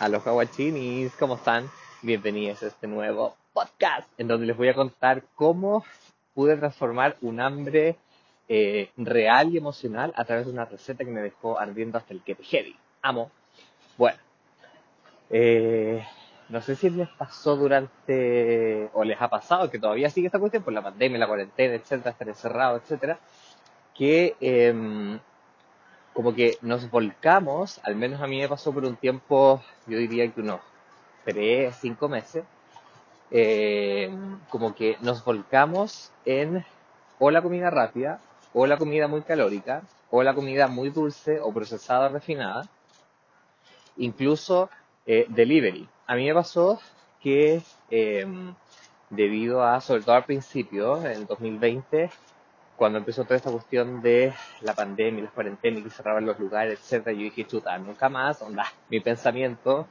a los guachinis, ¿cómo están? Bienvenidos a este nuevo podcast en donde les voy a contar cómo pude transformar un hambre eh, real y emocional a través de una receta que me dejó ardiendo hasta el que heavy. Amo. Bueno, eh, no sé si les pasó durante, o les ha pasado, que todavía sigue esta cuestión por la pandemia, la cuarentena, etcétera, estar encerrado, etcétera, que em, como que nos volcamos, al menos a mí me pasó por un tiempo, yo diría que unos tres, cinco meses, eh, como que nos volcamos en o la comida rápida, o la comida muy calórica, o la comida muy dulce o procesada refinada, incluso eh, delivery. A mí me pasó que em, debido a, sobre todo al principio, en el 2020, cuando empezó toda esta cuestión de la pandemia, las cuarentenas, que cerraban los lugares, etcétera, yo dije, chuta, nunca más, onda, mi pensamiento,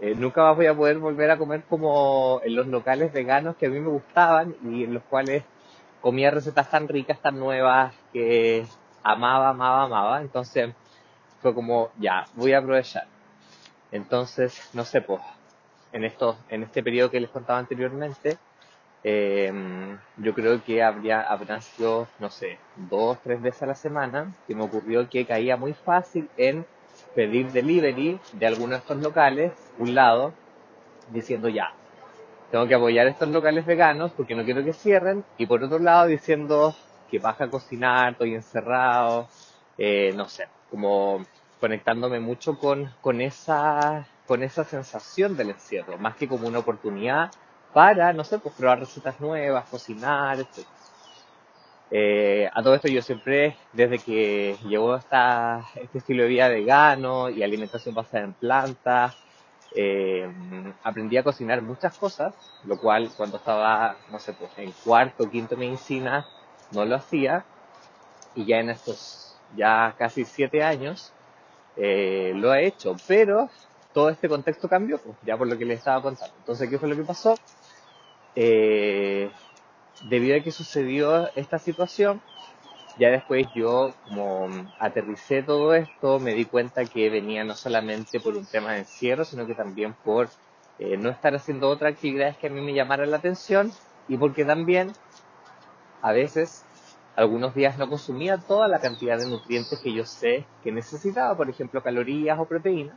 eh, nunca más voy a poder volver a comer como en los locales veganos que a mí me gustaban y en los cuales comía recetas tan ricas, tan nuevas, que amaba, amaba, amaba. Entonces fue como, ya, voy a aprovechar. Entonces, no sé, pues, en, esto, en este periodo que les contaba anteriormente, eh, yo creo que habría, habrán sido, no sé, dos, tres veces a la semana que me ocurrió que caía muy fácil en pedir delivery de algunos de estos locales, un lado, diciendo ya, tengo que apoyar estos locales veganos porque no quiero que cierren, y por otro lado diciendo que baja a cocinar, estoy encerrado, eh, no sé, como conectándome mucho con, con, esa, con esa sensación del encierro, más que como una oportunidad para, no sé, pues probar recetas nuevas, cocinar, etc. Eh, a todo esto yo siempre, desde que llegó esta, este estilo de vida vegano y alimentación basada en plantas, eh, aprendí a cocinar muchas cosas, lo cual cuando estaba, no sé, pues en cuarto quinto medicina no lo hacía, y ya en estos ya casi siete años eh, lo he hecho, pero todo este contexto cambió, pues, ya por lo que les estaba contando. Entonces, ¿qué fue lo que pasó? Eh, debido a que sucedió esta situación, ya después yo como aterricé todo esto, me di cuenta que venía no solamente por un tema de encierro, sino que también por eh, no estar haciendo otras actividades que a mí me llamaran la atención y porque también a veces algunos días no consumía toda la cantidad de nutrientes que yo sé que necesitaba, por ejemplo calorías o proteínas.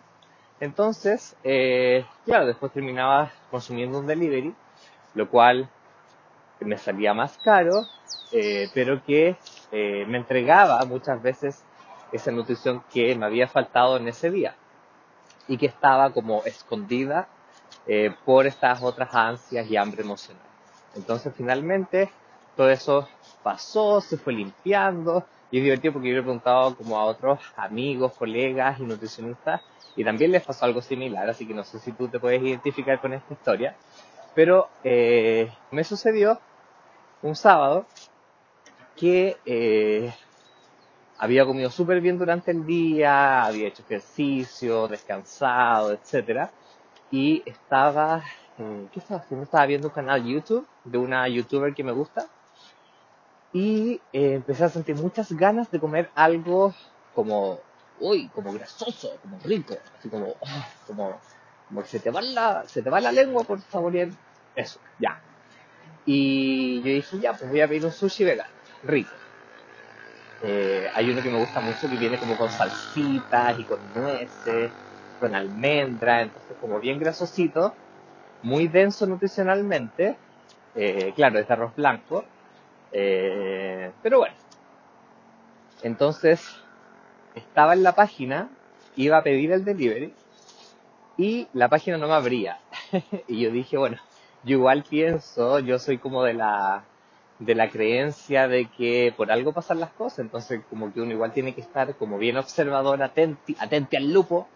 Entonces, eh, claro, después terminaba consumiendo un delivery lo cual me salía más caro, eh, pero que eh, me entregaba muchas veces esa nutrición que me había faltado en ese día y que estaba como escondida eh, por estas otras ansias y hambre emocional. Entonces finalmente todo eso pasó, se fue limpiando y es divertido porque yo le he preguntado como a otros amigos, colegas y nutricionistas y también les pasó algo similar, así que no sé si tú te puedes identificar con esta historia. Pero eh, me sucedió un sábado que eh, había comido súper bien durante el día, había hecho ejercicio, descansado, etc. Y estaba, ¿qué estaba haciendo? Estaba viendo un canal YouTube de una youtuber que me gusta. Y eh, empecé a sentir muchas ganas de comer algo como, uy, como grasoso, como rico, así como, oh, como, como que se te va la, se te va la lengua por saborear eso, ya. Y yo dije, ya, pues voy a pedir un sushi vegano, rico. Eh, hay uno que me gusta mucho que viene como con salsitas y con nueces, con almendra, entonces como bien grasosito, muy denso nutricionalmente, eh, claro, es de arroz blanco, eh, pero bueno. Entonces, estaba en la página, iba a pedir el delivery y la página no me abría. y yo dije, bueno, yo igual pienso, yo soy como de la, de la creencia de que por algo pasan las cosas, entonces como que uno igual tiene que estar como bien observador, atenti, al lupo,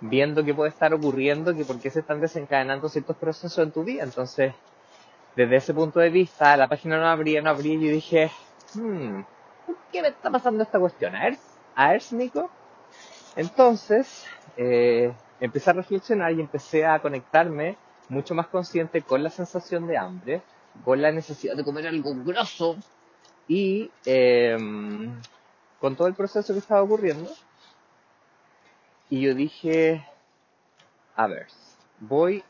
viendo qué puede estar ocurriendo, que por qué se están desencadenando ciertos procesos en tu vida. Entonces, desde ese punto de vista, la página no abría, no abría, y yo dije, hmm, ¿qué me está pasando esta cuestión? A ver, Nico. Entonces, eh, empecé a reflexionar y empecé a conectarme mucho más consciente con la sensación de hambre, con la necesidad de comer algo grosso y eh, con todo el proceso que estaba ocurriendo. Y yo dije, a ver, voy,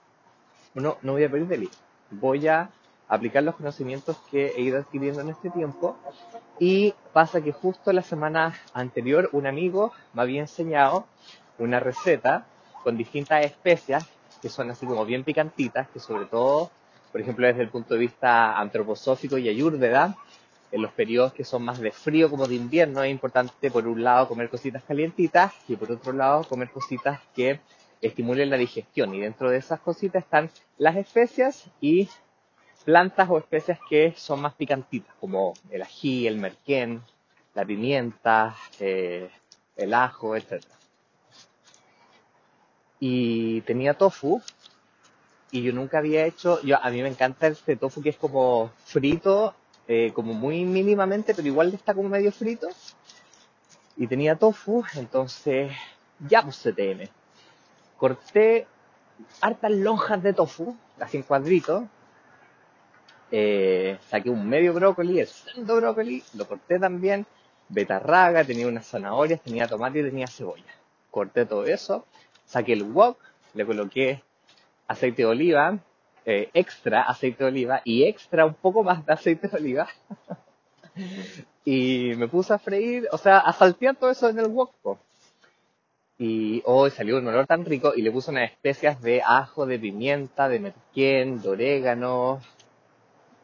no, no voy a pedir delivery, voy a aplicar los conocimientos que he ido adquiriendo en este tiempo y pasa que justo la semana anterior un amigo me había enseñado una receta con distintas especias que son así como bien picantitas, que sobre todo, por ejemplo, desde el punto de vista antroposófico y ayurveda, en los periodos que son más de frío como de invierno es importante por un lado comer cositas calientitas y por otro lado comer cositas que estimulen la digestión y dentro de esas cositas están las especias y plantas o especias que son más picantitas como el ají, el merquén, la pimienta, eh, el ajo, etc. Y tenía tofu y yo nunca había hecho, yo, a mí me encanta este tofu que es como frito eh, como muy mínimamente, pero igual está como medio frito. Y tenía tofu, entonces ya pues CTM. Corté hartas lonjas de tofu, así en cuadritos. Eh, saqué un medio brócoli, el segundo brócoli, lo corté también. Betarraga, tenía unas zanahorias, tenía tomate y tenía cebolla. Corté todo eso, saqué el wok, le coloqué aceite de oliva, eh, extra aceite de oliva y extra un poco más de aceite de oliva. y me puse a freír, o sea, a saltear todo eso en el wok. Y hoy salió un olor tan rico y le puse unas especias de ajo, de pimienta, de merquén, de orégano.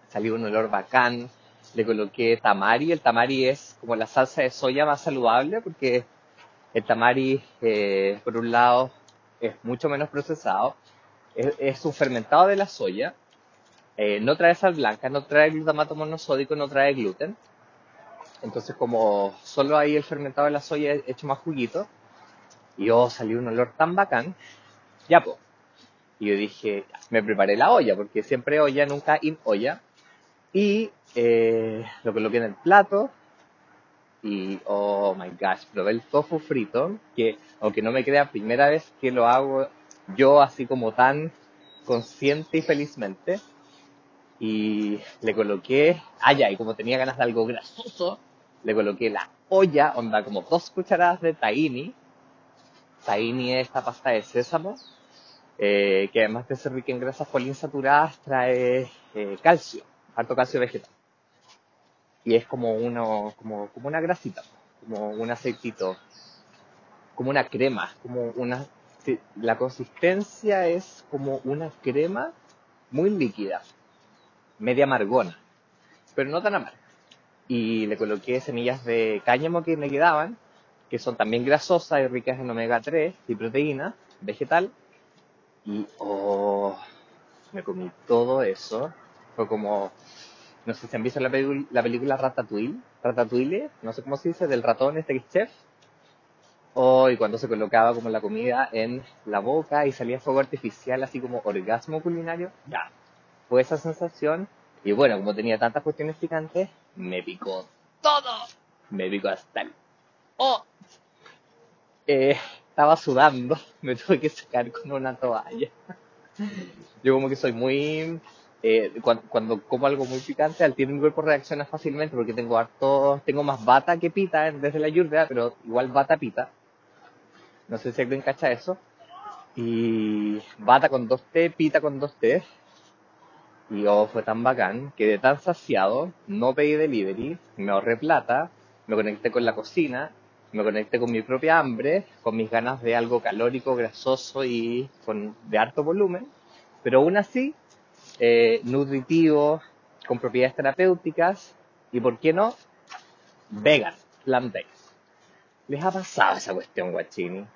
Salió un olor bacán. Le coloqué tamari. El tamari es como la salsa de soya más saludable porque el tamari, eh, por un lado, es mucho menos procesado es, un fermentado de la soya, eh, no trae sal blanca, no trae glutamato monosódico, no trae gluten. Entonces como solo hay el fermentado de la soya hecho más juguito, y oh, salió un olor tan bacán, ya pues. Y yo dije, me preparé la olla, porque siempre olla, nunca in olla. Y eh, lo coloqué en el plato, y oh my gosh, probé el tofu frito, que aunque no me crea primera vez que lo hago yo así como tan consciente y felizmente. Y le coloqué, ah ya, y como tenía ganas de algo grasoso, le coloqué la olla, onda como dos cucharadas de tahini. Tahini es esta pasta de sésamo, eh, que además de ser rica en grasas poliinsaturadas, trae eh, calcio, alto calcio vegetal. Y es como, uno, como, una grasita, como un aceitito, como una crema, como una la consistencia es como una crema muy líquida, media amargona, pero no tan amarga. Y le coloqué semillas de cáñamo que me quedaban, que son también grasosas y ricas en omega 3 y proteína vegetal. Y oh, me comí todo eso. Fue como, no sé si han visto la, la película Ratatouille, Ratatouille, no sé cómo se dice, del ratón este chef o y cuando se colocaba como la comida en la boca y salía fuego artificial, así como orgasmo culinario, ya, fue esa sensación. Y bueno, como tenía tantas cuestiones picantes, me picó todo. Me picó hasta el... ¡Oh! Eh, estaba sudando, me tuve que sacar con una toalla. Yo como que soy muy... Eh, cuando, cuando, como algo muy picante, al tiene mi cuerpo reacciona fácilmente porque tengo harto, tengo más bata que pita desde la lluvia, pero igual bata pita. No sé si alguien cacha eso. Y bata con dos T, pita con dos T. Y oh, fue tan bacán, quedé tan saciado, no pedí delivery, me ahorré plata, me conecté con la cocina, me conecté con mi propia hambre, con mis ganas de algo calórico, grasoso y con, de harto volumen, pero aún así, eh, nutritivo, con propiedades terapéuticas y, ¿por qué no? Vegan, plant-based. ¿Les ha pasado esa cuestión, guachini?